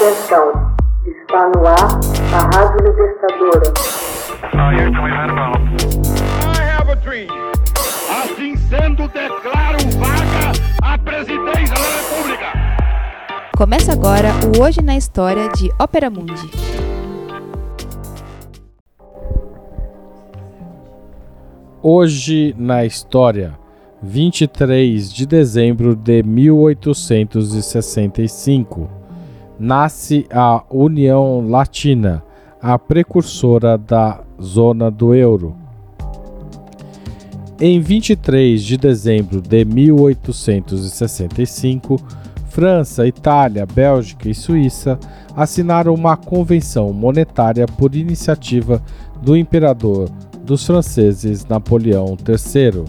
Atenção, está no ar a Rádio Libertadora. Assim sendo, declaro vaga a presidência da República. Começa agora o Hoje na História de Ópera Mundi. Hoje na História, 23 de dezembro de 1865, nasce a União Latina, a precursora da zona do euro. Em 23 de dezembro de 1865, França, Itália, Bélgica e Suíça assinaram uma convenção monetária por iniciativa do imperador dos franceses Napoleão III.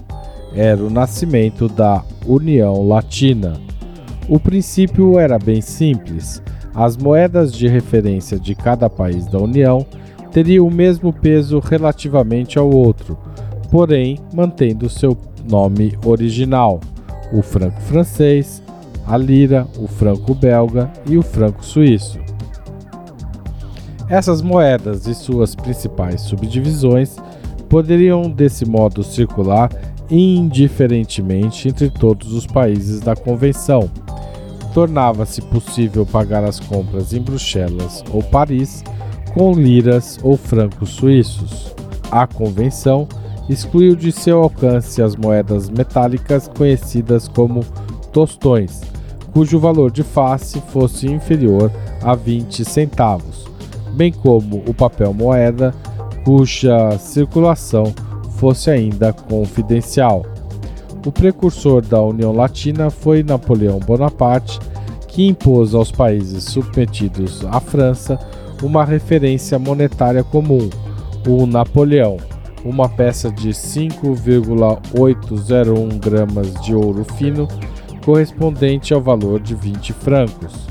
Era o nascimento da União Latina. O princípio era bem simples. As moedas de referência de cada país da União teriam o mesmo peso relativamente ao outro, porém mantendo seu nome original: o franco francês, a lira, o franco belga e o franco suíço. Essas moedas e suas principais subdivisões poderiam desse modo circular indiferentemente entre todos os países da convenção. Tornava-se possível pagar as compras em Bruxelas ou Paris com liras ou francos suíços. A convenção excluiu de seu alcance as moedas metálicas conhecidas como tostões, cujo valor de face fosse inferior a 20 centavos, bem como o papel moeda cuja circulação fosse ainda confidencial. O precursor da União Latina foi Napoleão Bonaparte, que impôs aos países submetidos à França uma referência monetária comum, o Napoleão, uma peça de 5,801 gramas de ouro fino, correspondente ao valor de 20 francos.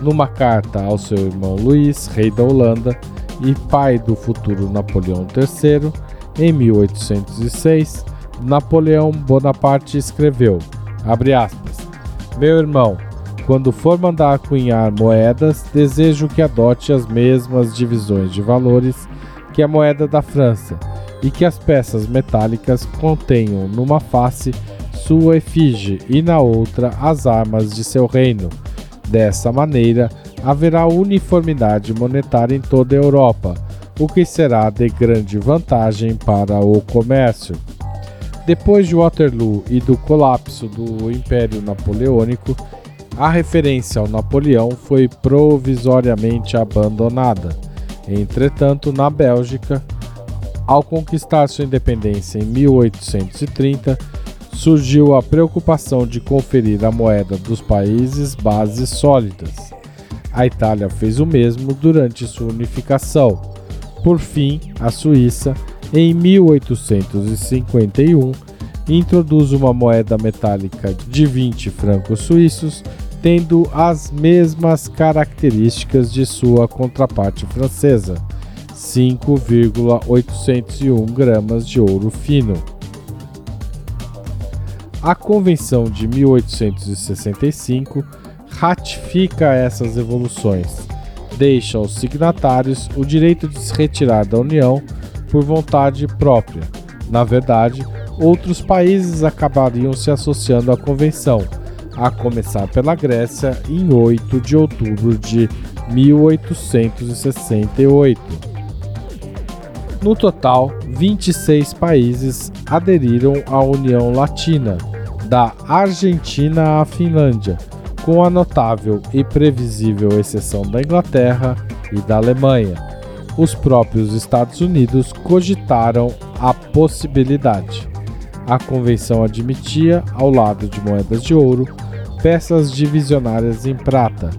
Numa carta ao seu irmão Luís, rei da Holanda, e pai do futuro Napoleão III, em 1806, Napoleão Bonaparte escreveu, aspas, Meu irmão, quando for mandar cunhar moedas, desejo que adote as mesmas divisões de valores que a moeda da França e que as peças metálicas contenham numa face sua efígie e na outra as armas de seu reino. Dessa maneira, haverá uniformidade monetária em toda a Europa, o que será de grande vantagem para o comércio. Depois de Waterloo e do colapso do Império Napoleônico, a referência ao Napoleão foi provisoriamente abandonada. Entretanto, na Bélgica, ao conquistar sua independência em 1830, surgiu a preocupação de conferir à moeda dos países bases sólidas. A Itália fez o mesmo durante sua unificação. Por fim, a Suíça, em 1851, introduz uma moeda metálica de 20 francos suíços, tendo as mesmas características de sua contraparte francesa, 5,801 gramas de ouro fino. A Convenção de 1865 ratifica essas evoluções, deixa aos signatários o direito de se retirar da União por vontade própria. Na verdade, outros países acabariam se associando à convenção, a começar pela Grécia em 8 de outubro de 1868. No total, 26 países aderiram à União Latina, da Argentina à Finlândia, com a notável e previsível exceção da Inglaterra e da Alemanha. Os próprios Estados Unidos cogitaram a possibilidade. A convenção admitia, ao lado de moedas de ouro, peças divisionárias em prata.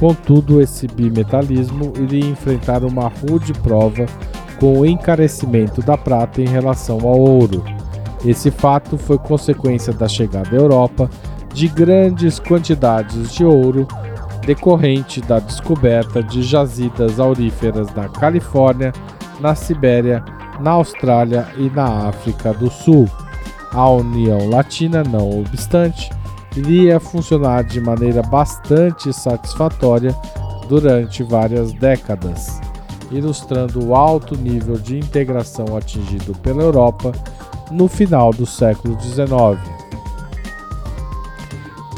Contudo, esse bimetalismo iria enfrentar uma rude prova com o encarecimento da prata em relação ao ouro. Esse fato foi consequência da chegada à Europa de grandes quantidades de ouro decorrente da descoberta de jazidas auríferas na Califórnia, na Sibéria, na Austrália e na África do Sul. A União Latina, não obstante, iria funcionar de maneira bastante satisfatória durante várias décadas, ilustrando o alto nível de integração atingido pela Europa no final do século XIX.